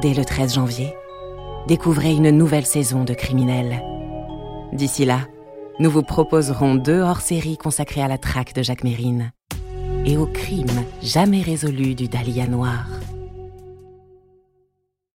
dès le 13 janvier, découvrez une nouvelle saison de Criminels. D'ici là, nous vous proposerons deux hors-séries consacrées à la traque de Jacques Mérine et au crime jamais résolu du Dahlia Noir.